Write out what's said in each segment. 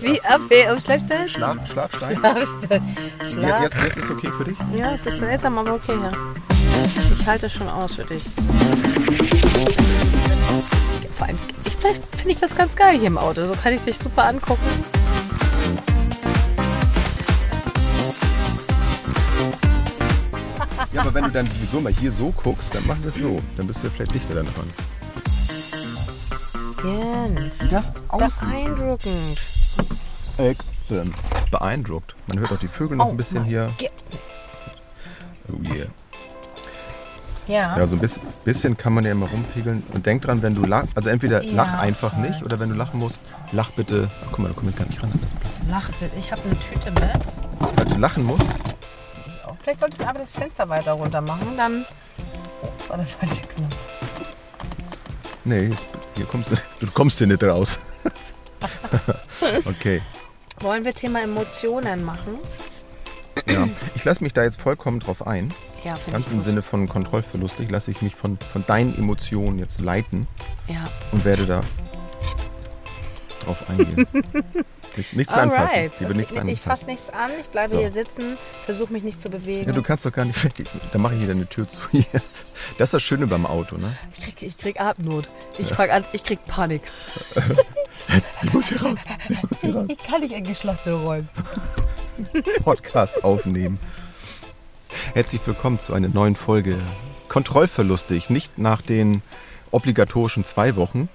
Wie schläft der? Schlaf, Schlafstein. Schlaf. Jetzt, jetzt ist okay für dich? Ja, es ist seltsam, aber okay, ja. Ich halte es schon aus für dich. Vor allem, ich, vielleicht finde ich das ganz geil hier im Auto. So kann ich dich super angucken. Ja, aber wenn du dann sowieso mal hier so guckst, dann machen wir es so. Dann bist du ja vielleicht dichter dann dran. Jens. Wie das Beeindruckend. Excellent. Beeindruckt. Man hört auch die Vögel noch Oh ein bisschen hier. Oh yeah. Ja. Ja, so ein bisschen, bisschen kann man ja immer rumpegeln. Und denk dran, wenn du lachst, also entweder Ja, lach einfach toll. nicht oder wenn du lachen musst, lach bitte. Ach, guck mal, da komme ich gar nicht ran an das Blatt. Lachbild. Ich habe eine Tüte mit. Falls du lachen musst, Vielleicht solltest du einfach das Fenster weiter runter machen, dann. Oh, das war der falsche Knopf. nee, jetzt, hier kommst du, du kommst hier nicht raus. okay. Wollen wir Thema Emotionen machen? Ja. Ich lasse mich da jetzt vollkommen drauf ein. Ja, Ganz im. Sinne von Kontrollverlust. Ich lasse ich mich von, von deinen Emotionen jetzt leiten Ja. und werde da drauf eingehen. Nicht- nichts mehr anfassen. Alright. Lieber Okay, nichts mehr ich fasse anfassen. nichts an, ich bleibe So. hier sitzen, versuche mich nicht zu bewegen. Ja, du kannst doch gar nicht. Da mache ich hier deine Tür zu. Das ist das Schöne beim Auto, ne? ich, krieg, ich krieg Atemnot. Ich fang an, ich krieg Panik. Ich muss hier raus. Ich muss hier raus. Ich kann nicht in geschlossene Räume. Podcast aufnehmen. Herzlich willkommen zu einer neuen Folge Kontrollverlustig. Nicht nach den obligatorischen zwei Wochen.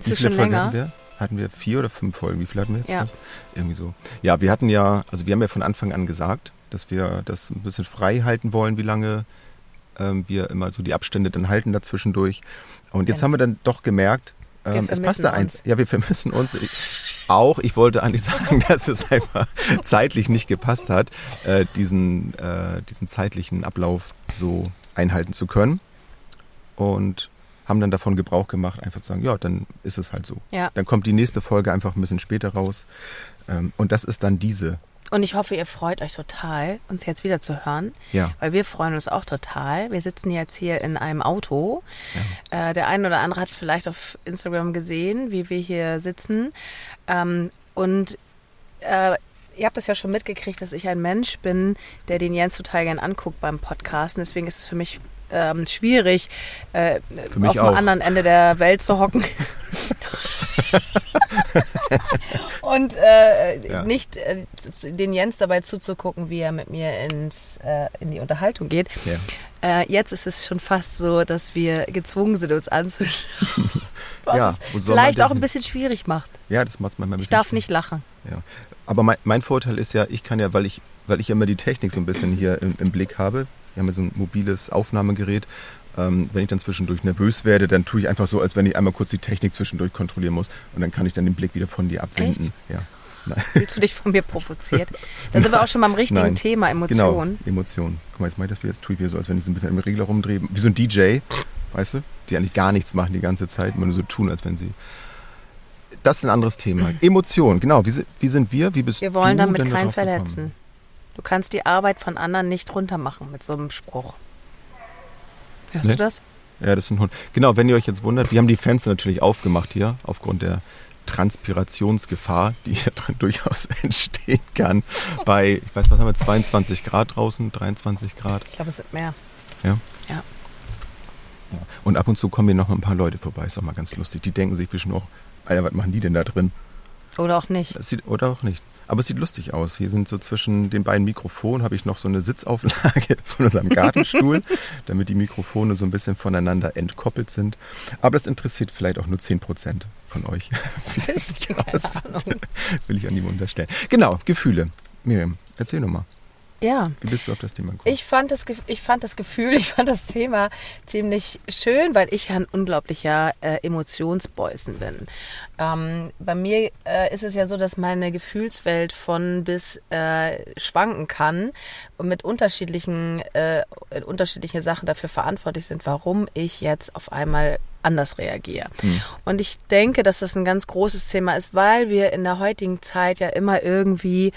Ist es schon länger? hatten wir? Hatten wir vier oder fünf Folgen? Wie viele hatten wir jetzt? Ja. Irgendwie so. Ja, wir hatten ja, also wir haben ja von Anfang an gesagt, dass wir das ein bisschen frei halten wollen, wie lange ähm, wir immer so die Abstände dann halten dazwischendurch. Und jetzt Ja. haben wir dann doch gemerkt, ähm, es passte uns. eins. Ja, wir vermissen uns. Ich, auch, ich wollte eigentlich sagen, dass es einfach zeitlich nicht gepasst hat, äh, diesen, äh, diesen zeitlichen Ablauf so einhalten zu können. Und haben dann davon Gebrauch gemacht, einfach zu sagen, ja, dann ist es halt so. Ja. Dann kommt die nächste Folge einfach ein bisschen später raus. Ähm, und das ist dann diese. Und ich hoffe, ihr freut euch total, uns jetzt wieder zu hören. Ja. Weil wir freuen uns auch total. Wir sitzen jetzt hier in einem Auto. Äh, der eine oder andere hat es vielleicht auf Instagram gesehen, wie wir hier sitzen. Ähm, und äh, ihr habt das ja schon mitgekriegt, dass ich ein Mensch bin, der den Jens total gern anguckt beim Podcasten. Deswegen ist es für mich ähm, schwierig, äh, Für mich auf dem auch. anderen Ende der Welt zu hocken. Und äh, Ja. nicht äh, den Jens dabei zuzugucken, wie er mit mir ins, äh, in die Unterhaltung geht. Ja. Äh, jetzt ist es schon fast so, dass wir gezwungen sind, uns anzuschauen. Was Ja, es vielleicht auch ein bisschen schwierig macht. Ja, das macht manchmal ein Ich darf schwierig. nicht lachen. Ja. Aber mein, mein Vorteil ist ja, ich kann ja, weil ich, weil ich immer die Technik so ein bisschen hier im, im Blick habe, wir haben ja so ein mobiles Aufnahmegerät, ähm, wenn ich dann zwischendurch nervös werde, dann tue ich einfach so, als wenn ich einmal kurz die Technik zwischendurch kontrollieren muss und dann kann ich dann den Blick wieder von dir abwenden. Echt? Ja. Nein. Fühlst du dich von mir provoziert? Da sind wir auch schon beim richtigen Nein. Thema, Genau, Emotionen. Emotionen. Guck mal, jetzt mache ich das wieder, jetzt tue ich wieder so, als wenn ich so ein bisschen im Regler rumdrehe, wie so ein DJ, weißt du, die eigentlich gar nichts machen die ganze Zeit, immer nur so tun, als wenn sie... Das ist ein anderes Thema. Emotionen, genau. Wie, wie sind wir? Wie bist Wir wollen du damit keinen drauf gekommen? Du kannst die Arbeit von anderen nicht runtermachen mit so einem Spruch. Hörst Nee. du das? Ja, das ist ein Hund. Genau, wenn ihr euch jetzt wundert, wir haben die Fenster natürlich aufgemacht hier, aufgrund der Transpirationsgefahr, die hier drin durchaus entstehen kann. Bei, ich weiß, was haben wir, 22 Grad draußen, 23 Grad. Ich glaube, es sind mehr. Ja. Ja. Ja. Und ab und zu kommen hier noch ein paar Leute vorbei, ist auch mal ganz lustig. Die denken sich bestimmt auch, Alter, was machen die denn da drin? Oder auch nicht. Sieht, oder auch nicht. Aber es sieht lustig aus. Hier sind so zwischen den beiden Mikrofonen habe ich noch so eine Sitzauflage von unserem Gartenstuhl, damit die Mikrofone so ein bisschen voneinander entkoppelt sind. Aber das interessiert vielleicht auch nur 10% von euch, das. Ahnung. Will ich an ihm unterstellen. Genau, Gefühle. Miriam, erzähl nochmal. Ja. Wie bist du auf das Thema gekommen? Ich fand, das, ich fand das Gefühl, ich fand das Thema ziemlich schön, weil ich ja ein unglaublicher äh, Emotionsbolzen bin. Ähm, bei mir äh, ist es ja so, dass meine Gefühlswelt von bis äh, schwanken kann und mit unterschiedlichen, äh, unterschiedliche Sachen dafür verantwortlich sind, warum ich jetzt auf einmal anders reagiere. Und ich denke, dass das ein ganz großes Thema ist, weil wir in der heutigen Zeit ja immer irgendwie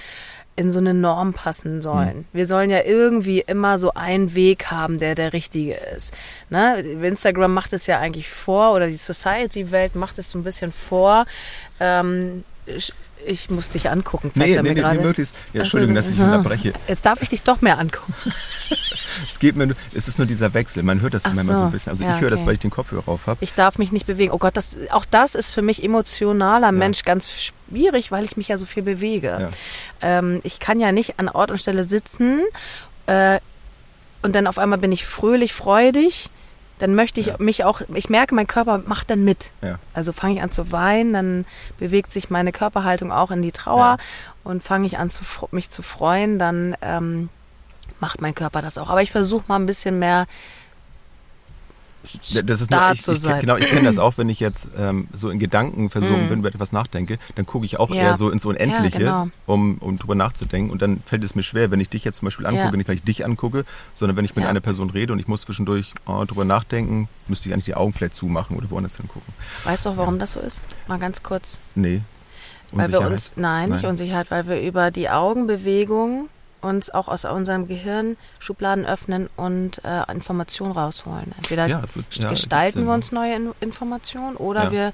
in so eine Norm passen sollen. Wir sollen ja irgendwie immer so einen Weg haben, der der richtige ist. Ne? Instagram macht es ja eigentlich vor oder die Society-Welt macht es so ein bisschen vor. Ähm, ich muss dich angucken, zeigt Nee, er nee, mir nee, gerade. nee, möglichst. Ja, Entschuldigung, dass ich unterbreche. Jetzt darf ich dich doch mehr angucken. Es geht mir, es ist nur dieser Wechsel. Man hört das Ach manchmal so so. ein bisschen. Also Ja, ich höre das, okay. weil ich den Kopfhörer auf habe. Ich darf mich nicht bewegen. Oh Gott, das, auch das ist für mich emotionaler Mensch ganz schwierig, weil ich mich ja so viel bewege. Ja. Ähm, ich kann ja nicht an Ort und Stelle sitzen äh, und dann auf einmal bin ich fröhlich, freudig. Dann möchte ich Ja. mich auch, ich merke, mein Körper macht dann mit. Ja. Also fange ich an zu weinen, dann bewegt sich meine Körperhaltung auch in die Trauer Ja. und fange ich an, zu, mich zu freuen, dann ähm, macht mein Körper das auch. Aber ich versuche mal ein bisschen mehr Das ist da nur, ich, zu ich, sein. Genau, ich kenne das auch, wenn ich jetzt ähm, so in Gedanken versunken Mhm. bin, über etwas nachdenke, dann gucke ich auch Ja. eher so ins Unendliche, genau. um, um drüber nachzudenken. Und dann fällt es mir schwer, wenn ich dich jetzt zum Beispiel angucke, Ja. nicht weil ich dich angucke, sondern wenn ich mit Ja. einer Person rede und ich muss zwischendurch oh, drüber nachdenken, müsste ich eigentlich die Augen vielleicht zumachen oder woanders hingucken. Weißt du auch, warum das so ist? Mal ganz kurz. Nee. Weil wir uns, nein, nicht Nein. Unsicherheit, weil wir über die Augenbewegung uns auch aus unserem Gehirn Schubladen öffnen und äh, Informationen rausholen. Entweder Ja, wird- ja, gestalten wir uns neue In Informationen oder Ja. wir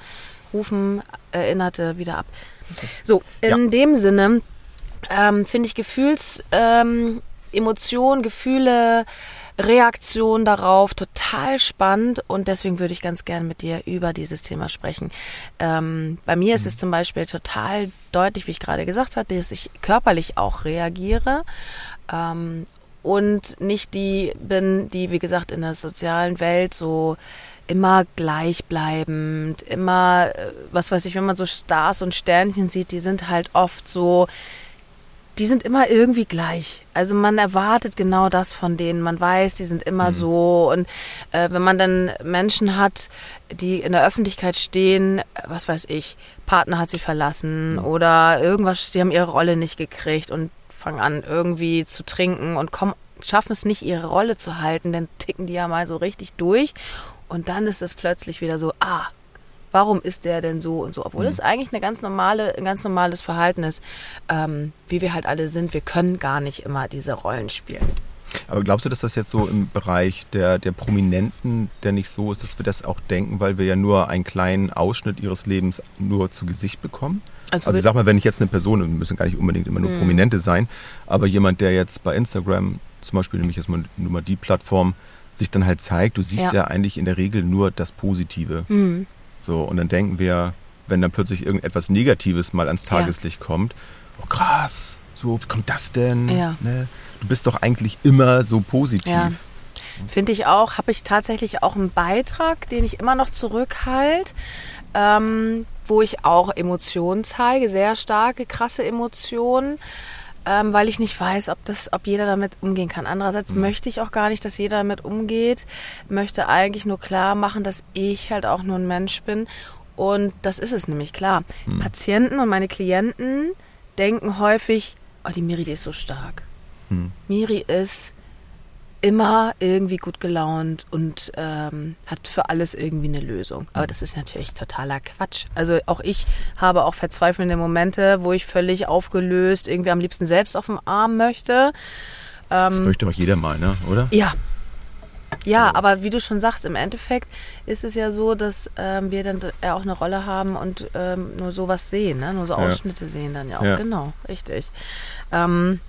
rufen Erinnerte wieder ab. So, in dem Sinne ähm, finde ich Gefühls, ähm, Emotionen, Gefühle, Reaktion darauf total spannend und deswegen würde ich ganz gerne mit dir über dieses Thema sprechen. Ähm, bei mir ist es zum Beispiel total deutlich, wie ich gerade gesagt hatte, dass ich körperlich auch reagiere ähm, und nicht die bin, die, wie gesagt, in der sozialen Welt so immer gleichbleibend, immer, äh, was weiß ich, wenn man so Stars und Sternchen sieht, die sind halt oft so, die sind immer irgendwie gleich. Also man erwartet genau das von denen. Man weiß, die sind immer so. Und äh, wenn man dann Menschen hat, die in der Öffentlichkeit stehen, was weiß ich, Partner hat sie verlassen oder irgendwas, die haben ihre Rolle nicht gekriegt und fangen an irgendwie zu trinken und kommen, schaffen es nicht, ihre Rolle zu halten, dann ticken die ja mal so richtig durch. Und dann ist es plötzlich wieder so, ah, warum ist der denn so und so? Obwohl es eigentlich eine ganz normale, ein ganz normales Verhalten ist, ähm, wie wir halt alle sind. Wir können gar nicht immer diese Rollen spielen. Aber glaubst du, dass das jetzt so im Bereich der, der Prominenten, der nicht so ist, dass wir das auch denken, weil wir ja nur einen kleinen Ausschnitt ihres Lebens nur zu Gesicht bekommen? Also Also wir- ich sag mal, wenn ich jetzt eine Person, und müssen gar nicht unbedingt immer Mhm. nur Prominente sein, aber jemand, der jetzt bei Instagram, zum Beispiel nämlich jetzt mal, nur mal die Plattform, sich dann halt zeigt, du siehst ja, Ja. eigentlich in der Regel nur das Positive. Mhm. So, und dann denken wir, wenn dann plötzlich irgendetwas Negatives mal ans Ja. Tageslicht kommt, oh krass, so, wie kommt das denn? Ja. Ne? Du bist doch eigentlich immer so positiv. Ja. Finde ich auch, habe ich tatsächlich auch einen Beitrag, den ich immer noch zurückhalte, ähm, wo ich auch Emotionen zeige, sehr starke, krasse Emotionen, ähm, weil ich nicht weiß, ob, das, ob jeder damit umgehen kann. Andererseits möchte ich auch gar nicht, dass jeder damit umgeht, möchte eigentlich nur klar machen, dass ich halt auch nur ein Mensch bin. Und das ist es nämlich klar. Patienten und meine Klienten denken häufig, oh, die Miri, die ist so stark. Hm. Miri ist immer irgendwie gut gelaunt und ähm, hat für alles irgendwie eine Lösung. Aber das ist natürlich totaler Quatsch. Also auch ich habe auch verzweifelnde Momente, wo ich völlig aufgelöst irgendwie am liebsten selbst auf dem Arm möchte. Das Ähm, möchte doch jeder mal, ne? oder? ja. Ja, So. aber wie du schon sagst, im Endeffekt ist es ja so, dass ähm, wir dann ja auch eine Rolle haben und ähm, nur sowas sehen, ne? nur so Ja. Ausschnitte sehen dann ja auch. Ja. Genau, richtig. Ähm,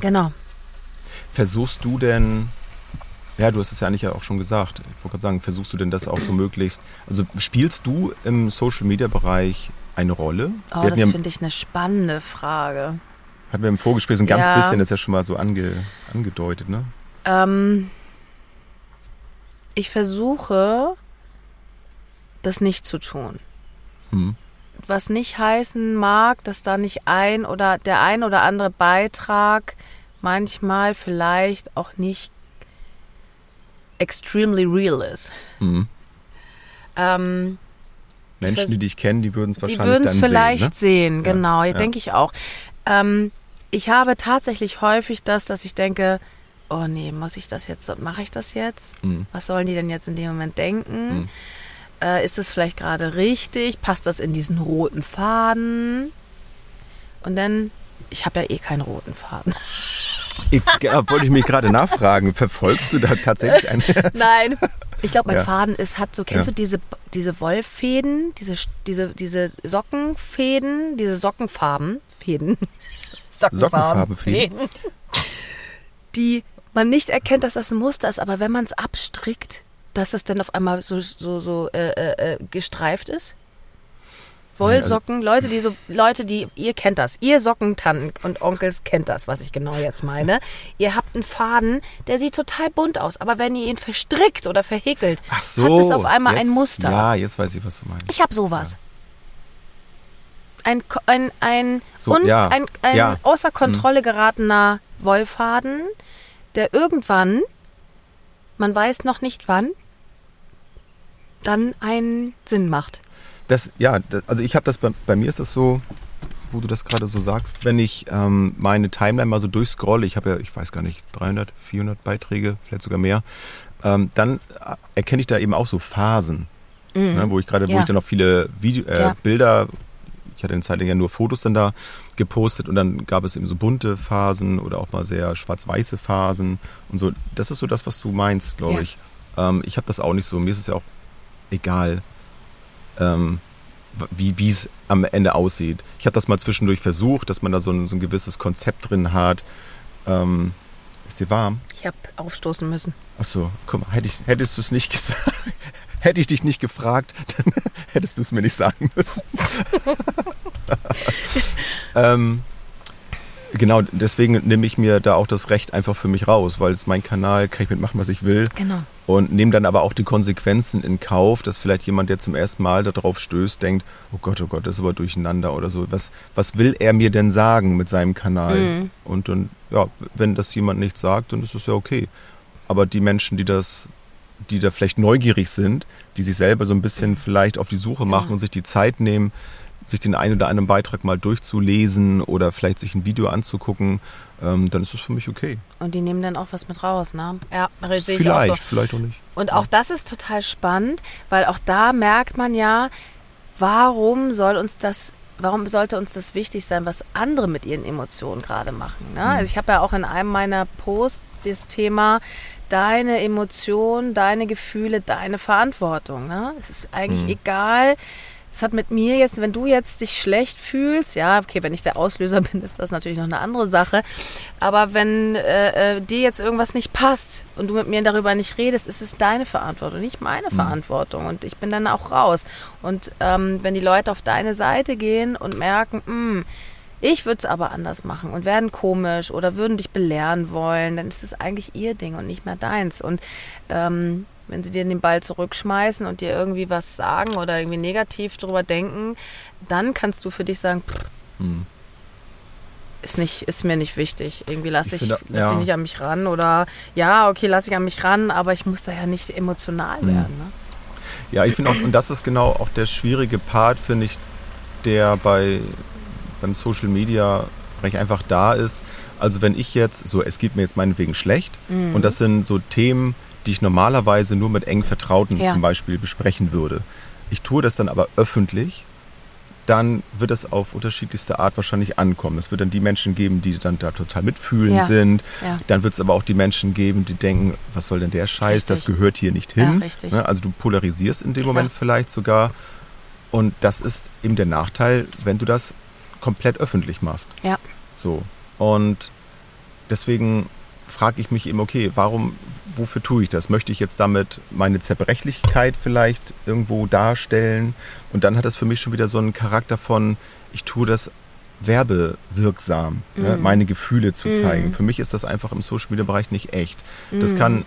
genau. Versuchst du denn, ja, du hast es ja eigentlich auch schon gesagt, ich wollte gerade sagen, versuchst du denn das auch so möglichst, also spielst du im Social-Media-Bereich eine Rolle? Oh, das ja, finde ich eine spannende Frage. hatten wir im Vorgespräch so ein ganz Ja. bisschen das ja schon mal so ange, angedeutet, ne? Ähm, ich versuche, das nicht zu tun. Hm. Was nicht heißen mag, dass da nicht ein oder der ein oder andere Beitrag manchmal vielleicht auch nicht extremely real ist. Hm. Ähm, Menschen, vers- die dich kennen, die würden es die wahrscheinlich würden es dann vielleicht sehen. sehen, genau, ja. denke ich auch. Ähm, ich habe tatsächlich häufig das, dass ich denke, oh nee, muss ich das jetzt, mache ich das jetzt? Ne? Hm. Was sollen die denn jetzt in dem Moment denken? Hm. Äh, ist das vielleicht gerade richtig? Passt das in diesen roten Faden? Und dann, ich habe ja eh keinen roten Faden. Ich, ja, wollte ich mich gerade nachfragen, verfolgst du da tatsächlich einen? Nein, Ich glaube, mein Ja. Faden ist, hat so, kennst Ja. du diese, diese Wollfäden, diese, diese, diese Sockenfäden, diese Sockenfarben, Fäden. Sockenfarbenfäden. Fäden. Die man nicht erkennt, dass das ein Muster ist, aber wenn man es abstrickt, dass es dann auf einmal so, so, so äh, äh, äh, gestreift ist. Wollsocken, Leute, die so, Leute, die, ihr kennt das, ihr Sockentanten und Onkels kennt das, was ich genau jetzt meine. Ihr habt einen Faden, der sieht total bunt aus, aber wenn ihr ihn verstrickt oder verhäkelt, so. hat es auf einmal ein jetzt- Muster. Ja, jetzt weiß ich, was du meinst. Ich habe sowas. Ein, Ko- ein, ein, So, un, ja, ein, ein ja. außer Kontrolle geratener Wollfaden, der irgendwann, man weiß noch nicht wann, dann einen Sinn macht. Das, ja, das, also ich habe das, bei, bei mir ist das so, wo du das gerade so sagst, wenn ich ähm, meine Timeline mal so durchscrolle, ich habe ja, ich weiß gar nicht, 300, 400 Beiträge, vielleicht sogar mehr, ähm, dann äh, erkenne ich da eben auch so Phasen, ne, wo ich gerade, wo Ja. ich dann auch viele Video, äh, Ja. Bilder, ich hatte eine Zeit ja nur Fotos dann da gepostet und dann gab es eben so bunte Phasen oder auch mal sehr schwarz-weiße Phasen und so. Das ist so das, was du meinst, glaube Ja. ich. Ähm, ich habe das auch nicht so. Mir ist es ja auch egal, ähm, wie wie es am Ende aussieht. Ich habe das mal zwischendurch versucht, dass man da so ein, so ein gewisses Konzept drin hat. Ähm, ist dir warm? Ich habe aufstoßen müssen. Ach so, guck mal, hätte ich, hättest du es nicht gesagt, hätte ich dich nicht gefragt, dann hättest du es mir nicht sagen müssen. ähm, genau, deswegen nehme ich mir da auch das Recht einfach für mich raus, weil es ist mein Kanal, kann ich mitmachen, was ich will Genau. Und nehme dann aber auch die Konsequenzen in Kauf, dass vielleicht jemand, der zum ersten Mal darauf stößt, denkt, oh Gott, oh Gott, das ist aber durcheinander oder so. Was, was will er mir denn sagen mit seinem Kanal? Mhm. Und dann, ja, wenn das jemand nicht sagt, dann ist es ja okay. Aber die Menschen, die das, die da vielleicht neugierig sind, die sich selber so ein bisschen vielleicht auf die Suche machen Genau. und sich die Zeit nehmen, sich den einen oder anderen Beitrag mal durchzulesen oder vielleicht sich ein Video anzugucken, ähm, dann ist es für mich okay. Und die nehmen dann auch was mit raus, ne? Ja, sehe ich auch Vielleicht, so. vielleicht auch nicht. Und auch das ist total spannend, weil auch da merkt man ja, warum soll uns das, warum sollte uns das wichtig sein, was andere mit ihren Emotionen gerade machen. Ne? Also ich habe ja auch in einem meiner Posts das Thema deine Emotionen, deine Gefühle, deine Verantwortung. Ne? Es ist eigentlich Mhm. egal. Es hat mit mir jetzt, wenn du jetzt dich schlecht fühlst, ja, okay, wenn ich der Auslöser bin, ist das natürlich noch eine andere Sache. Aber wenn äh, äh, dir jetzt irgendwas nicht passt und du mit mir darüber nicht redest, ist es deine Verantwortung, nicht meine Verantwortung. Und ich bin dann auch raus. Und ähm, wenn die Leute auf deine Seite gehen und merken, "Hm, ich würde es aber anders machen und werden komisch oder würden dich belehren wollen, dann ist es eigentlich ihr Ding und nicht mehr deins. Und ähm, wenn sie dir den Ball zurückschmeißen und dir irgendwie was sagen oder irgendwie negativ drüber denken, dann kannst du für dich sagen, pff, Hm. ist nicht, ist mir nicht wichtig. Irgendwie lasse Ich ich, finde, lass ich ja. nicht an mich ran oder ja, okay, lasse ich an mich ran, aber ich muss da ja nicht emotional Mhm. werden. Ne? Ja, ich finde auch, und das ist genau auch der schwierige Part, finde ich, der bei beim Social Media Bereich einfach da ist. Also wenn ich jetzt, so es geht mir jetzt meinetwegen schlecht Mhm. und das sind so Themen, die ich normalerweise nur mit eng Vertrauten Ja. zum Beispiel besprechen würde. Ich tue das dann aber öffentlich, dann wird es auf unterschiedlichste Art wahrscheinlich ankommen. Es wird dann die Menschen geben, die dann da total mitfühlend Ja. sind. Ja. Dann wird es aber auch die Menschen geben, die denken, was soll denn der Scheiß, das Richtig. gehört hier nicht Ja, hin. richtig. Ne? Also du polarisierst in dem. Moment vielleicht sogar. Und das ist eben der Nachteil, wenn du das komplett öffentlich machst. Ja. So. Und deswegen frage ich mich eben, okay, warum, wofür tue ich das? Möchte ich jetzt damit meine Zerbrechlichkeit vielleicht irgendwo darstellen? Und dann hat das für mich schon wieder so einen Charakter von, ich tue das werbewirksam, ne? Mhm. meine Gefühle zu zeigen. Mhm. Für mich ist das einfach im Social Media Bereich nicht echt. Das Mhm. kann,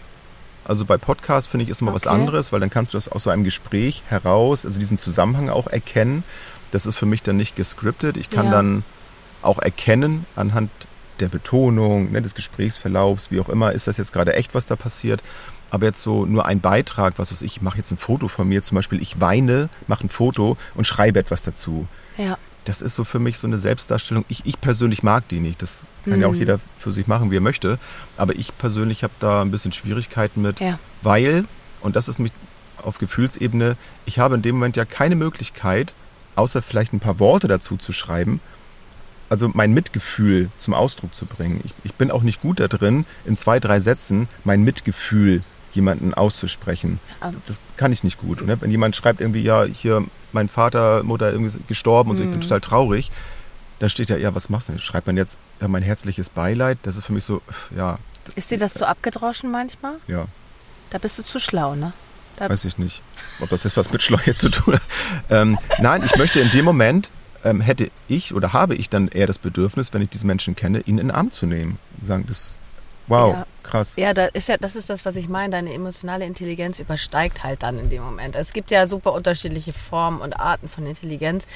also bei Podcasts finde ich ist immer was Okay. anderes, weil dann kannst du das aus so einem Gespräch heraus, also diesen Zusammenhang auch erkennen. Das ist für mich dann nicht gescriptet. Ich kann Ja. dann auch erkennen anhand der Betonung, ne, des Gesprächsverlaufs, wie auch immer, ist das jetzt gerade echt, was da passiert. Aber jetzt so nur ein Beitrag, was weiß ich, ich mache jetzt ein Foto von mir, zum Beispiel ich weine, mache ein Foto und schreibe etwas dazu. Ja. Das ist so für mich so eine Selbstdarstellung. Ich, ich persönlich mag die nicht. Das kann ja auch Mhm. jeder für sich machen, wie er möchte. Aber ich persönlich habe da ein bisschen Schwierigkeiten mit, Ja. weil, und das ist mich auf Gefühlsebene, ich habe in dem Moment ja keine Möglichkeit, außer vielleicht ein paar Worte dazu zu schreiben, also mein Mitgefühl zum Ausdruck zu bringen. Ich, ich bin auch nicht gut da drin, in zwei, drei Sätzen mein Mitgefühl jemanden auszusprechen. Ah. Das kann ich nicht gut. Ne? Wenn jemand schreibt irgendwie, ja, hier, mein Vater, Mutter irgendwie ist gestorben und so, ich bin Mhm. total traurig, dann steht ja, ja, was machst du denn? Schreibt man jetzt, ja, mein herzliches Beileid? Das ist für mich so, ja, Ist dir das zu abgedroschen manchmal? ja, Da bist du zu schlau, ne? Da, weiß ich nicht, ob das jetzt was mit Schleue zu tun hat. Ähm, nein, ich möchte in dem Moment, ähm, hätte ich oder habe ich dann eher das Bedürfnis, wenn ich diesen Menschen kenne, ihn in den Arm zu nehmen. Sagen, das, wow, Ja. krass. Ja, da ist ja, das ist das, was ich meine. Deine emotionale Intelligenz übersteigt halt dann in dem Moment. Es gibt ja super unterschiedliche Formen und Arten von Intelligenz.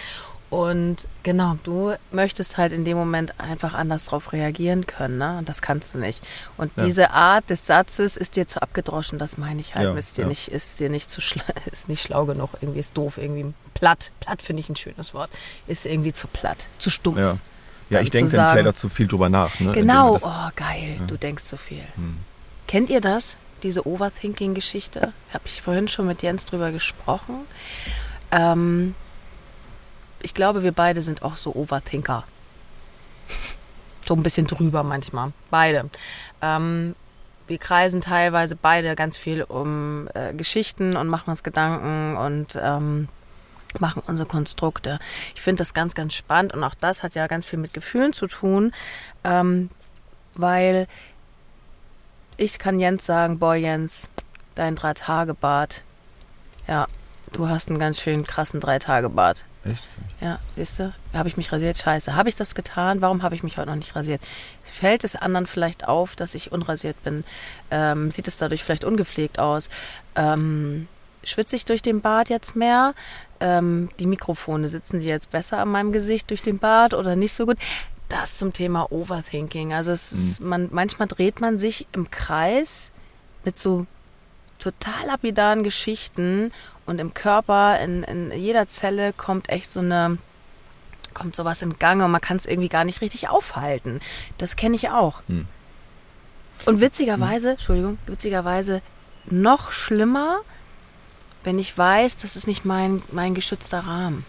Und genau, du möchtest halt in dem Moment einfach anders drauf reagieren können, ne? Und das kannst du nicht. Und Ja. diese Art des Satzes ist dir zu abgedroschen, das meine ich halt. Ja, ist dir ja. nicht, ist dir nicht zu ist nicht schlau genug, irgendwie ist doof, irgendwie platt. Platt finde ich ein schönes Wort. Ist irgendwie zu platt, zu stumpf. Ja, ja ich denke sagen- auch zu viel drüber nach. Ne? Genau, oh geil, du denkst zu viel. Hm. Kennt ihr das, diese Overthinking-Geschichte? Habe ich vorhin schon mit Jens drüber gesprochen. Ähm, ich glaube, wir beide sind auch so Overthinker. So ein bisschen drüber manchmal. Beide. Ähm, wir kreisen teilweise beide ganz viel um äh, Geschichten und machen uns Gedanken und ähm, machen unsere Konstrukte. Ich finde das ganz, ganz spannend und auch das hat ja ganz viel mit Gefühlen zu tun, ähm, weil ich kann Jens sagen, boah Jens, dein Drei-Tage-Bart, ja, du hast einen ganz schön krassen Drei-Tage-Bart. Echt? Ja, siehst du? Habe ich mich rasiert? Scheiße. Habe ich das getan? Warum habe ich mich heute noch nicht rasiert? Fällt es anderen vielleicht auf, dass ich unrasiert bin? Ähm, sieht es dadurch vielleicht ungepflegt aus? Ähm, schwitze ich durch den Bart jetzt mehr? Ähm, die Mikrofone sitzen die jetzt besser an meinem Gesicht durch den Bart oder nicht so gut? Das zum Thema Overthinking. Also es ist, man, manchmal dreht man sich im Kreis mit so total lapidaren Geschichten und im Körper, in, in jeder Zelle kommt echt so eine, kommt sowas in Gang und man kann es irgendwie gar nicht richtig aufhalten. Das kenne ich auch. Hm. Und witzigerweise, Entschuldigung, witzigerweise noch schlimmer, wenn ich weiß, das ist nicht mein, mein geschützter Rahmen.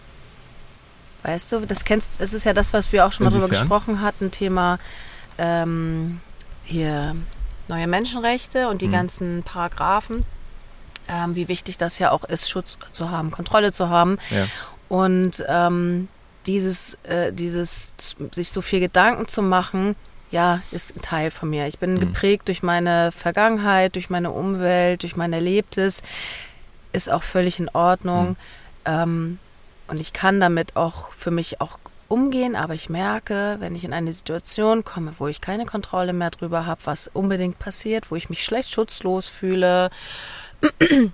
Weißt du, das kennst, das ist ja das, was wir auch schon mal drüber gesprochen hatten, Thema ähm, hier neue Menschenrechte und die Mhm. ganzen Paragraphen, ähm, wie wichtig das ja auch ist, Schutz zu haben, Kontrolle zu haben. Ja. Und ähm, dieses, äh, dieses sich so viel Gedanken zu machen, ja, ist ein Teil von mir. Ich bin Mhm. geprägt durch meine Vergangenheit, durch meine Umwelt, durch mein Erlebtes. Ist auch völlig in Ordnung. Mhm. Ähm, und ich kann damit auch für mich auch umgehen, aber ich merke, wenn ich in eine Situation komme, wo ich keine Kontrolle mehr drüber habe, was unbedingt passiert, wo ich mich schlecht schutzlos fühle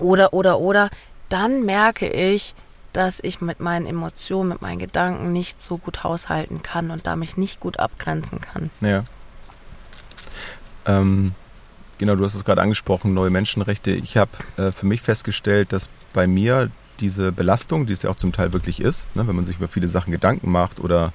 oder, oder, oder, dann merke ich, dass ich mit meinen Emotionen, mit meinen Gedanken nicht so gut haushalten kann und da mich nicht gut abgrenzen kann. Ja. Ähm, genau, du hast es gerade angesprochen, neue Menschenrechte. Ich habe äh, für mich festgestellt, dass bei mir diese Belastung, die es ja auch zum Teil wirklich ist, ne, wenn man sich über viele Sachen Gedanken macht oder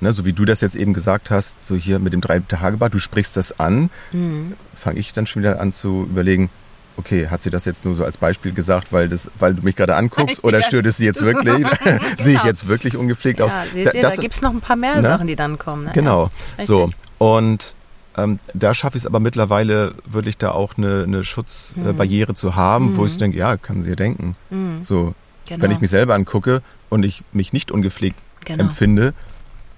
ne, so wie du das jetzt eben gesagt hast, so hier mit dem Drei-Tage-Bad, du sprichst das an, Mhm. fange ich dann schon wieder an zu überlegen, okay, hat sie das jetzt nur so als Beispiel gesagt, weil, das, weil du mich gerade anguckst oder stört es sie jetzt wirklich? Sehe ich Genau. jetzt wirklich ungepflegt aus? Ja, seht Da- ihr, das- da gibt es noch ein paar mehr Ne? Sachen, die dann kommen. Ne? Genau. Ja, so. Und ähm, da schaffe ich es aber mittlerweile wirklich da auch eine, eine Schutzbarriere Barriere zu haben, wo ich so denke, ja, kann sie ja denken. Mhm. So, Genau. wenn ich mich selber angucke und ich mich nicht ungepflegt genau. empfinde,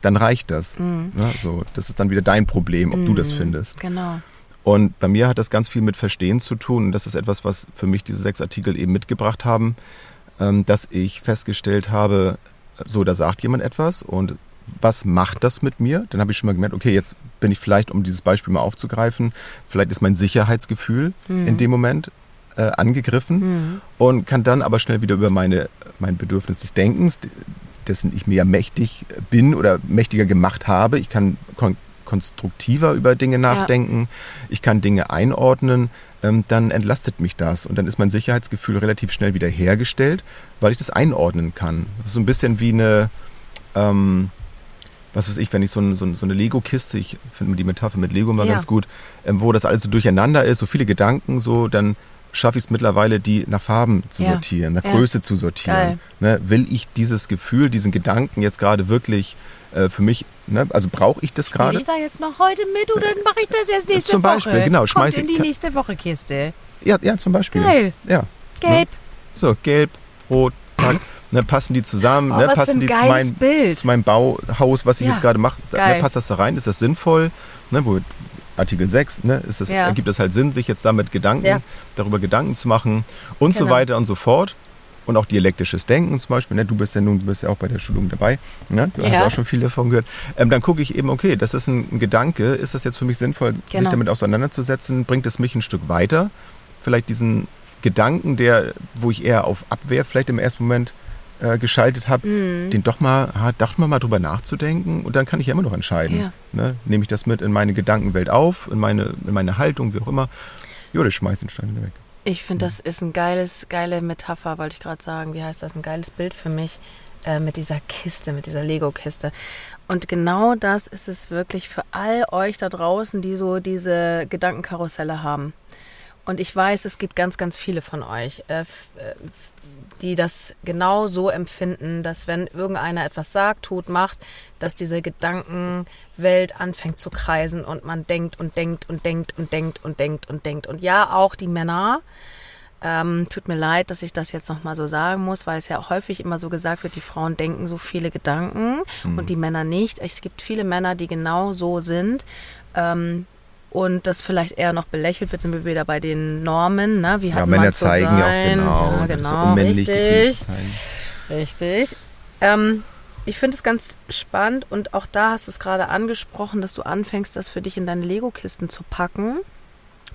dann reicht das. Mhm. Ja, so, das ist dann wieder dein Problem, ob du das Mhm. findest. Genau. Und bei mir hat das ganz viel mit Verstehen zu tun. Und das ist etwas, was für mich diese sechs Artikel eben mitgebracht haben, ähm, dass ich festgestellt habe, so, da sagt jemand etwas und was macht das mit mir? Dann habe ich schon mal gemerkt, okay, jetzt bin ich vielleicht, um dieses Beispiel mal aufzugreifen, vielleicht ist mein Sicherheitsgefühl in dem Moment äh, angegriffen Mhm. und kann dann aber schnell wieder über meine, mein Bedürfnis des Denkens, dessen ich mir ja mächtig bin oder mächtiger gemacht habe. Ich kann konstruktiver über Dinge nachdenken, ich kann Dinge einordnen, ähm, dann entlastet mich das und dann ist mein Sicherheitsgefühl relativ schnell wieder hergestellt, weil ich das einordnen kann. Das ist so ein bisschen wie eine, ähm, was weiß ich, wenn ich so, ein, so eine Lego-Kiste, ich finde die Metapher mit Lego mal Ja. ganz gut, ähm, wo das alles so durcheinander ist, so viele Gedanken, so, dann schaffe ich es mittlerweile, die nach Farben zu Ja. sortieren, nach Ja. Größe zu sortieren. Ne, will ich dieses Gefühl, diesen Gedanken jetzt gerade wirklich äh, für mich, ne, also brauche ich das gerade? ich da jetzt noch heute mit oder mache ich das jetzt nächste Zum Beispiel, Woche? genau, schmeiß Kommt in die nächste Woche Kiste. Ja, ja, zum Beispiel. Geil. Ja. Gelb. So, gelb, rot, zack. Ne, passen die zusammen, Oh, ne, passen die zu, mein, Bild. zu meinem Bauhaus, was ich Ja, jetzt gerade mache. Ne, passt das da rein? Ist das sinnvoll? Ne, wo Artikel 6, ne, ist das, Ja. ergibt das halt Sinn, sich jetzt damit Gedanken, Ja. darüber Gedanken zu machen und so Genau. weiter und so fort. Und auch dialektisches Denken zum Beispiel. Ne? Du bist ja nun, du bist ja auch bei der Schulung dabei. Ne? Du hast Ja. auch schon viel davon gehört. Ähm, dann gucke ich eben, okay, das ist ein, ein Gedanke. Ist das jetzt für mich sinnvoll, sich Genau. damit auseinanderzusetzen? Bringt es mich ein Stück weiter? Vielleicht diesen Gedanken, der, wo ich eher auf Abwehr vielleicht im ersten Moment äh, geschaltet habe, Mhm. den doch mal, ah, doch mal, mal drüber nachzudenken und dann kann ich ja immer noch entscheiden. Ja. Ne? Nehme ich das mit in meine Gedankenwelt auf, in meine, in meine Haltung, wie auch immer. Ja, ich schmeiß den Stein wieder weg. Ich finde, das ist ein geiles, geile Metapher, wollte ich gerade sagen. Wie heißt das? Ein geiles Bild für mich äh, mit dieser Kiste, mit dieser Lego-Kiste. Und genau das ist es wirklich für all euch da draußen, die so diese Gedankenkarusselle haben. Und ich weiß, es gibt ganz, ganz viele von euch, äh, äh, die das genau so empfinden, dass wenn irgendeiner etwas sagt, tut, macht, dass diese Gedankenwelt anfängt zu kreisen und man denkt und denkt und denkt und denkt und denkt und denkt. Und ja, auch die Männer. Ähm, tut mir leid, dass ich das jetzt nochmal so sagen muss, weil es ja auch häufig immer so gesagt wird, die Frauen denken so viele Gedanken und die Männer nicht. Es gibt viele Männer, die genau so sind. Ähm, und das vielleicht eher noch belächelt wird, sind wir wieder bei den Normen, ne? Wie hat Ja, man Männer zu zeigen ja auch sein? genau, Ja, das ist genau, unmännlich richtig. Richtig. Ähm, ich finde es ganz spannend und auch da hast du es gerade angesprochen, dass du anfängst, das für dich in deine Lego-Kisten zu packen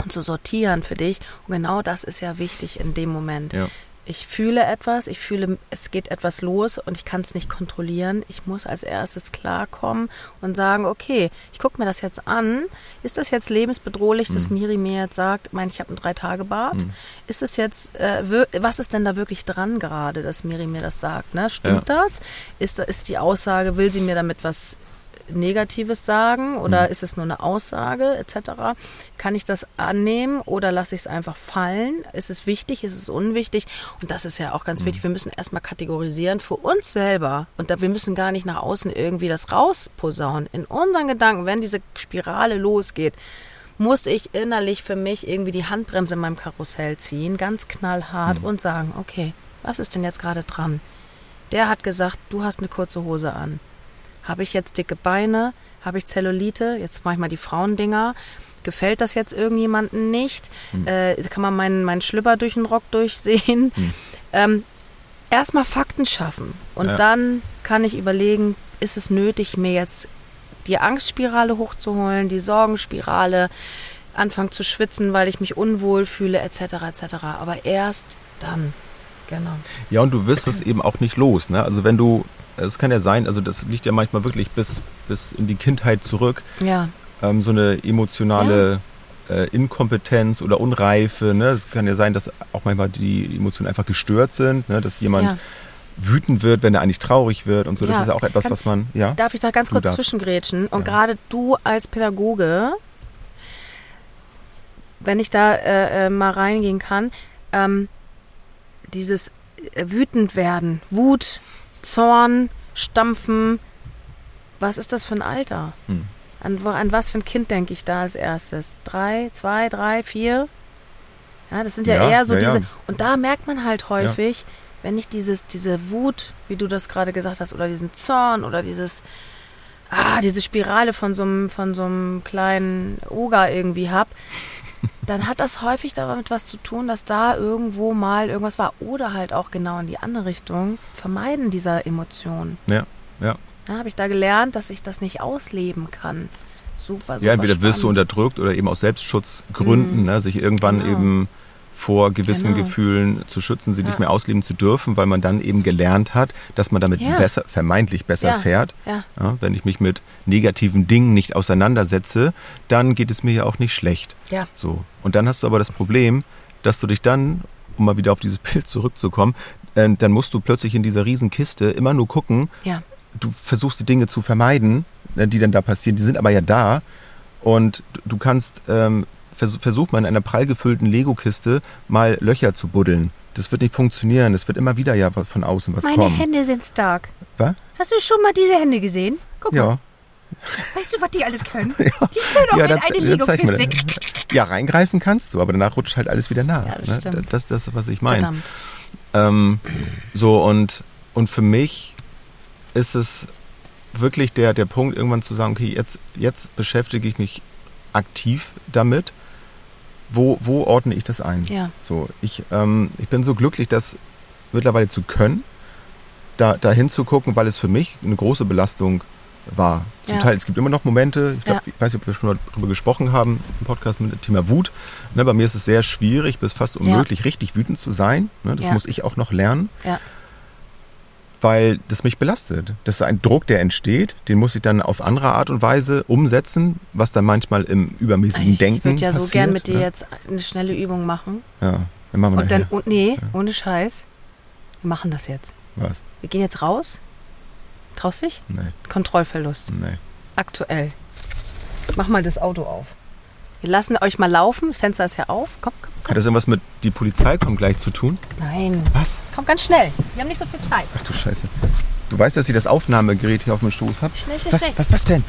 und zu sortieren für dich. Und genau das ist ja wichtig in dem Moment. Ja. Ich fühle etwas, ich fühle, es geht etwas los und ich kann es nicht kontrollieren. Ich muss als erstes klarkommen und sagen, okay, ich gucke mir das jetzt an. Ist das jetzt lebensbedrohlich, dass Miri mir jetzt sagt, mein, ich habe einen Drei-Tage-Bad? Ist es jetzt, äh, was ist denn da wirklich dran gerade, dass Miri mir das sagt? Ne? Stimmt das? Ist, ist die Aussage, will sie mir damit was Negatives sagen oder ist es nur eine Aussage etc.? Kann ich das annehmen oder lasse ich es einfach fallen? Ist es wichtig? Ist es unwichtig? Und das ist ja auch ganz wichtig. Wir müssen erstmal kategorisieren für uns selber und da, wir müssen gar nicht nach außen irgendwie das rausposaunen. In unseren Gedanken, wenn diese Spirale losgeht, muss ich innerlich für mich irgendwie die Handbremse in meinem Karussell ziehen, ganz knallhart und sagen, okay, was ist denn jetzt gerade dran? Der hat gesagt, du hast eine kurze Hose an. Habe ich jetzt dicke Beine? Habe ich Zellulite? Jetzt mache ich mal die Frauendinger. Gefällt das jetzt irgendjemandem nicht? Äh, kann man meinen, meinen Schlüpper durch den Rock durchsehen? Ähm, Erstmal Fakten schaffen. Und Ja. dann kann ich überlegen, ist es nötig, mir jetzt die Angstspirale hochzuholen, die Sorgenspirale, anfangen zu schwitzen, weil ich mich unwohl fühle, etc. etc. Aber erst dann. Genau. Ja, und du wirst es eben auch nicht los. Ne? Also wenn du, es kann ja sein, also das liegt ja manchmal wirklich bis, bis in die Kindheit zurück, Ja, ähm, so eine emotionale äh, Inkompetenz oder Unreife. Ne? Es kann ja sein, dass auch manchmal die Emotionen einfach gestört sind, ne? dass jemand ja. wütend wird, wenn er eigentlich traurig wird und so. Das Ja, ist ja auch etwas, kann- was man, ja. Darf ich da ganz kurz darfst. zwischengrätschen? Und Ja. gerade du als Pädagoge, wenn ich da äh, äh, mal reingehen kann, ähm, dieses äh, wütend werden, Wut, Zorn, Stampfen, was ist das für ein Alter? Hm. An, an was für ein Kind denke ich da als erstes? Drei, zwei, drei, vier? Ja, das sind ja, Ja, eher so ja, ja. diese. Und da merkt man halt häufig, wenn ich dieses, diese Wut, wie du das gerade gesagt hast, oder diesen Zorn oder dieses, ah, diese Spirale von so einem, von so einem kleinen Oger irgendwie hab, dann hat das häufig damit was zu tun, dass da irgendwo mal irgendwas war. Oder halt auch genau in die andere Richtung. Vermeiden dieser Emotionen. Ja, ja. Da habe ich da gelernt, dass ich das nicht ausleben kann. Super, super Ja, entweder wirst du unterdrückt oder eben aus Selbstschutzgründen, ne, sich irgendwann Genau. eben vor gewissen Genau. Gefühlen zu schützen, sie Ja. nicht mehr ausleben zu dürfen, weil man dann eben gelernt hat, dass man damit Ja. besser, vermeintlich besser Ja. fährt. Wenn ich mich mit negativen Dingen nicht auseinandersetze, dann geht es mir ja auch nicht schlecht. ja, So. Und dann hast du aber das Problem, dass du dich dann, um mal wieder auf dieses Bild zurückzukommen, äh, dann musst du plötzlich in dieser Riesenkiste immer nur gucken, ja. du versuchst die Dinge zu vermeiden, äh, die dann da passieren, die sind aber ja da und du- du kannst ähm, vers versuch mal in einer prall gefüllten Lego-Kiste mal Löcher zu buddeln. Das wird nicht funktionieren. Es wird immer wieder ja von außen was Meine kommen. Hände sind stark. Was? Hast du schon mal diese Hände gesehen? Guck mal. Ja. Weißt du, was die alles können? Die können auch ja, in dann- eine Lego-Kiste. das. Ja, reingreifen kannst du, aber danach rutscht halt alles wieder nach. Ja, das ne? stimmt. Das das ist, was ich meine. Ähm, so, und, und für mich ist es wirklich der, der Punkt, irgendwann zu sagen, okay, jetzt, jetzt beschäftige ich mich aktiv damit. Wo, wo ordne ich das ein? Ja. So, ich, ähm, ich bin so glücklich, das mittlerweile zu können, da, da hinzugucken, weil es für mich eine große Belastung war. Zum Ja. Teil, es gibt immer noch Momente, ich, glaub, Ja. ich weiß nicht, ob wir schon mal darüber gesprochen haben im Podcast mit dem Thema Wut. Ne, bei mir ist es sehr schwierig, bis fast unmöglich, richtig wütend zu sein. Ne, das Ja. muss ich auch noch lernen, Ja. Weil das mich belastet. Das ist ein Druck, der entsteht, den muss ich dann auf andere Art und Weise umsetzen, was dann manchmal im übermäßigen Ich Denken würde ja so gern mit dir ne? jetzt eine schnelle Übung machen. Ja, dann machen wir Und dann, nachher. und nee, ohne Scheiß. Wir machen das jetzt. Was? Wir gehen jetzt raus. Traust dich? Nee, Kontrollverlust. nee. Aktuell. Mach mal das Auto auf. Wir lassen euch mal laufen. Das Fenster ist ja auf. Komm, komm, Hat komm. das irgendwas mit die Polizei kommt gleich zu tun? Nein. Was? Komm ganz schnell. Wir haben nicht so viel Zeit. Ach du Scheiße. Du weißt, dass ich das Aufnahmegerät hier auf dem Stoß habe? Schnell, schnell, Was, schnell. was, was denn?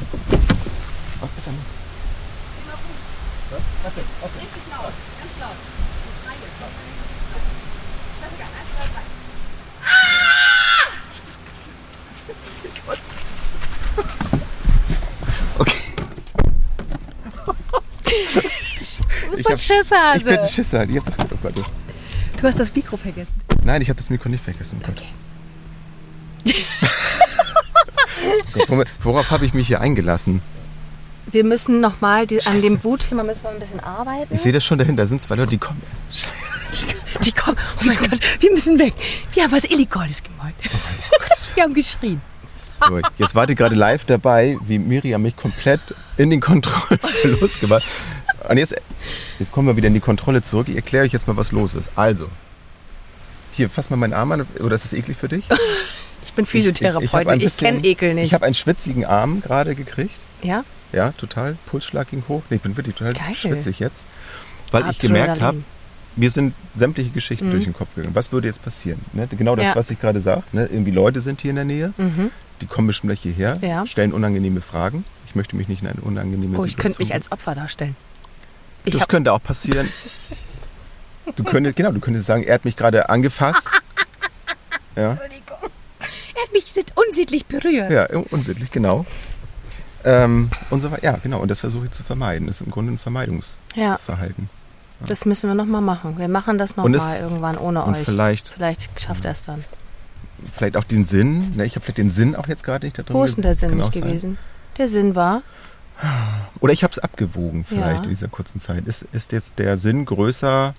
Was ist denn? Richtig laut. Ganz laut. Ich schreie jetzt. Klassiker. Eins, zwei, drei. Okay. Du bist Ich so ein Schisshase. Ich bin ein Schisser. Ich hab das oh Gott. Du hast das Mikro vergessen. Nein, ich habe das Mikro nicht vergessen. Oh Gott. Okay. Gott, womit- Worauf habe ich mich hier eingelassen? Wir müssen nochmal an dem Wutthema müssen wir ein bisschen arbeiten. Ich sehe das schon dahinter. Da sind zwei Leute, die kommen. Die kommen. Oh mein Gott, wir müssen weg. Wir haben was Illegales gemacht. Wir haben geschrien. So, jetzt wart ihr gerade live dabei, wie Miriam mich komplett in den Kontrollverlust gemacht. Und jetzt, jetzt kommen wir wieder in die Kontrolle zurück. Ich erkläre euch jetzt mal, was los ist. Also, hier, fass mal meinen Arm an. Oder ist das eklig für dich? Ich bin Physiotherapeutin. ein Ich, bisschen- kenne Ekel nicht. Ich habe einen schwitzigen Arm gerade gekriegt. ja? Ja, total. Pulsschlag ging hoch. Nee, ich bin wirklich total Geil. schwitzig jetzt. Weil ich gemerkt habe, Adrenalin. mir sind sämtliche Geschichten Mhm. durch den Kopf gegangen. Was würde jetzt passieren? Ne? Genau das, Ja. was ich gerade sage. Ne? Irgendwie Leute sind hier in der Nähe. Mhm. Die kommen bestimmt gleich hierher, Ja. stellen unangenehme Fragen. Ich möchte mich nicht in eine unangenehme Oh, ich könnte mich Situation als Opfer darstellen. Ich das könnte auch passieren. Du könntest, genau, du könntest sagen, er hat mich gerade angefasst. Ja, Entschuldigung. Er hat mich unsittlich berührt. ja, unsittlich, genau. Ähm, und so weiter. Ja, genau. Und das versuche ich zu vermeiden. Das ist im Grunde ein Vermeidungsverhalten. ja, das müssen wir nochmal machen. Wir machen das nochmal irgendwann ohne Und euch. vielleicht, Vielleicht schafft er es dann. Vielleicht auch den Sinn. Ne, ich habe vielleicht den Sinn auch jetzt gerade nicht da drin. Wo ist denn der Sinn nicht gewesen? Der Sinn war, Oder ich habe es abgewogen vielleicht Ja. in dieser kurzen Zeit. Ist, ist jetzt der Sinn größer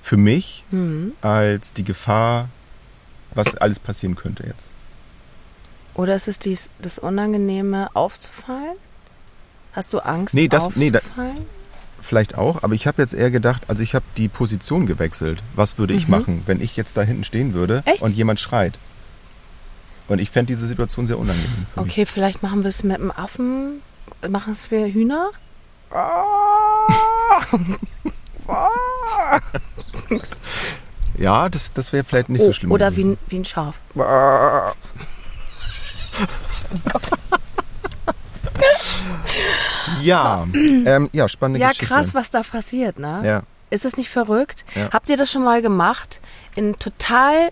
für mich hm, als die Gefahr, was alles passieren könnte jetzt? oder ist es dies, das Unangenehme aufzufallen? Hast du Angst Nee, das- nee, da- aufzufallen? Vielleicht auch, aber ich habe jetzt eher gedacht, also ich habe die Position gewechselt. Was würde ich Mhm. machen, wenn ich jetzt da hinten stehen würde Echt? und jemand schreit? Und ich fände diese Situation sehr unangenehm für mich. okay, vielleicht machen wir es mit dem Affen. Machen es wir Hühner? Ja, das, das wäre vielleicht nicht so Oh, schlimm. oder wie ein, wie ein Schaf. Ja, ähm, ja, spannende Ja, Geschichte. krass, was da passiert, ne? Ja, Ist es nicht verrückt? Ja. Habt ihr das schon mal gemacht? In total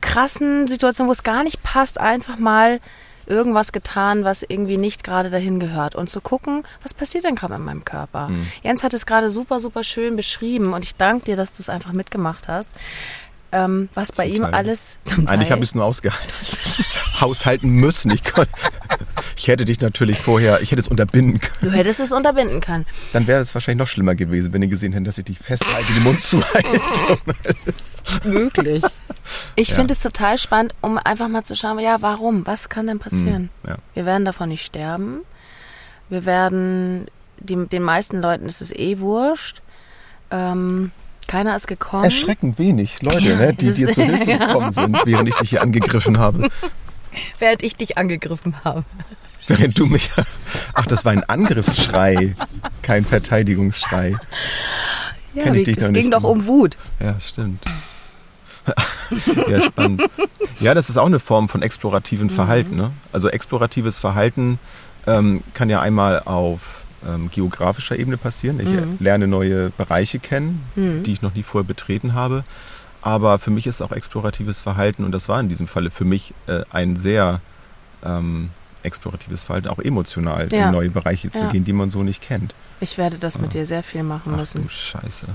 krassen Situationen, wo es gar nicht passt, einfach mal irgendwas getan, was irgendwie nicht gerade dahin gehört. Und zu gucken, was passiert denn gerade in meinem Körper? Mhm. Jens hat es gerade super, super schön beschrieben und ich danke dir, dass du es einfach mitgemacht hast. Ähm, was bei ihm Teil. alles zum eigentlich habe ich es nur ausgehalten. Haushalten müssen. Ich, kon- ich hätte dich natürlich vorher, ich hätte es unterbinden können. Du hättest es unterbinden können. Dann wäre es wahrscheinlich noch schlimmer gewesen, wenn ihr gesehen hättet, dass ich dich festhalte, den Mund zuhalte. Möglich. Ich Ja. finde es total spannend, um einfach mal zu schauen, ja, warum? Was kann denn passieren? Ja. Wir werden davon nicht sterben. Wir werden, die, den meisten Leuten ist es eh wurscht. Ähm, keiner ist gekommen. Erschreckend wenig Leute, Ja, ne, die dir zu Hilfe ja. gekommen sind, während ich dich hier angegriffen habe. Während ich dich angegriffen habe. Während du mich. Ach, das war ein Angriffsschrei. kein Verteidigungsschrei. Ja, Kenn ich dich es doch ging doch um Wut. Ja, stimmt. ja, spannend. Ja, das ist auch eine Form von Mhm. explorativen Verhalten. Ne? Also exploratives Verhalten ähm, kann ja einmal auf ähm, geografischer Ebene passieren. Ich Mhm. lerne neue Bereiche kennen, Mhm. die ich noch nie vorher betreten habe. Aber für mich ist auch exploratives Verhalten, und das war in diesem Falle für mich äh, ein sehr ähm, exploratives Verhalten, auch emotional Ja. in neue Bereiche zu Ja. gehen, die man so nicht kennt. Ich werde das mit dir sehr viel machen Ach müssen. du Scheiße.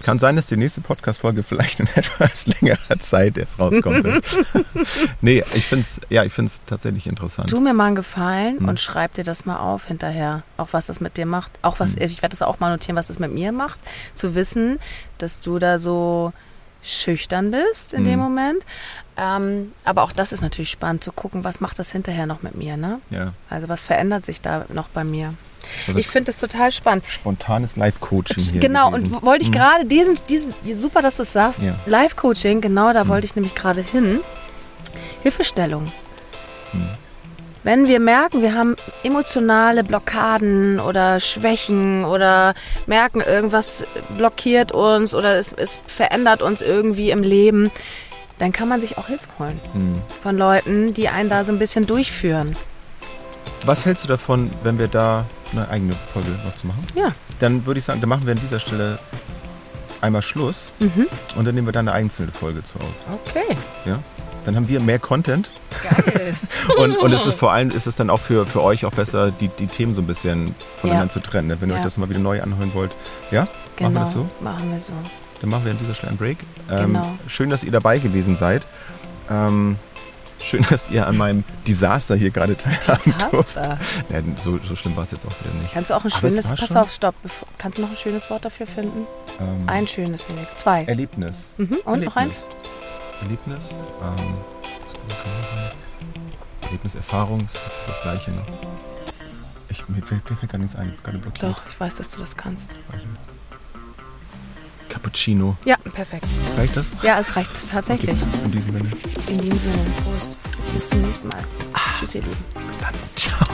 Es kann sein, dass die nächste Podcast-Folge vielleicht in etwas längerer Zeit erst rauskommt. nee, ich finde es ja, ich find's tatsächlich interessant. Tu mir mal einen Gefallen Hm. und schreib dir das mal auf hinterher. Auch was das mit dir macht. Auch was, Hm. ich werde das auch mal notieren, was das mit mir macht. Zu wissen, dass du da so schüchtern bist in dem Hm. Moment. Ähm, aber auch das ist natürlich spannend zu gucken, was macht das hinterher noch mit mir, ne? Ja. Also was verändert sich da noch bei mir? Also ich finde das total spannend. spontanes Live-Coaching hier. Genau, gewesen. und wollte ich Hm. gerade diesen, diesen, super, dass du es sagst, Ja. Live-Coaching, genau da Hm. wollte ich nämlich gerade hin. Hilfestellung. Hm. Wenn wir merken, wir haben emotionale Blockaden oder Schwächen oder merken, irgendwas blockiert uns oder es, es verändert uns irgendwie im Leben, dann kann man sich auch Hilfe holen Hm. von Leuten, die einen da so ein bisschen durchführen. Was hältst du davon, wenn wir da eine eigene Folge noch zu machen? Ja. Dann würde ich sagen, dann machen wir an dieser Stelle einmal Schluss Mhm. und dann nehmen wir dann eine einzelne Folge zu auf. Okay. Dann haben wir mehr Content Geil. und, und es ist vor allem ist es dann auch für, für euch auch besser, die, die Themen so ein bisschen voneinander Ja. zu trennen. ne? Wenn ihr Ja. euch das mal wieder neu anhören wollt. Ja? genau. Machen wir das so? Machen wir so. Dann machen wir an dieser Stelle einen Break. Ähm, Genau. Schön, dass ihr dabei gewesen seid. Ähm, schön, dass ihr an meinem Desaster hier gerade teilhaben du. Ja, so, so schlimm war es jetzt auch wieder nicht. Kannst du auch ein Aber schönes, pass schon- auf, stopp, kannst du noch ein schönes Wort dafür finden? Ähm, Ein schönes wenigstens, zwei. Erlebnis. Mhm. Und noch eins? Erlebnis. Ähm? Erlebnis, Erfahrung, das ist das Gleiche. Ne? Ich, mir fällt, mir fällt gar nichts ein, gerade blockiert. Doch, ich weiß, dass du das kannst. Warte. Cappuccino. Ja, perfekt. Reicht das? Ja, es reicht tatsächlich. In diesem Sinne. In diesem Sinne, Prost. Bis zum nächsten Mal. Tschüss, ihr Lieben. Bis dann. Ciao.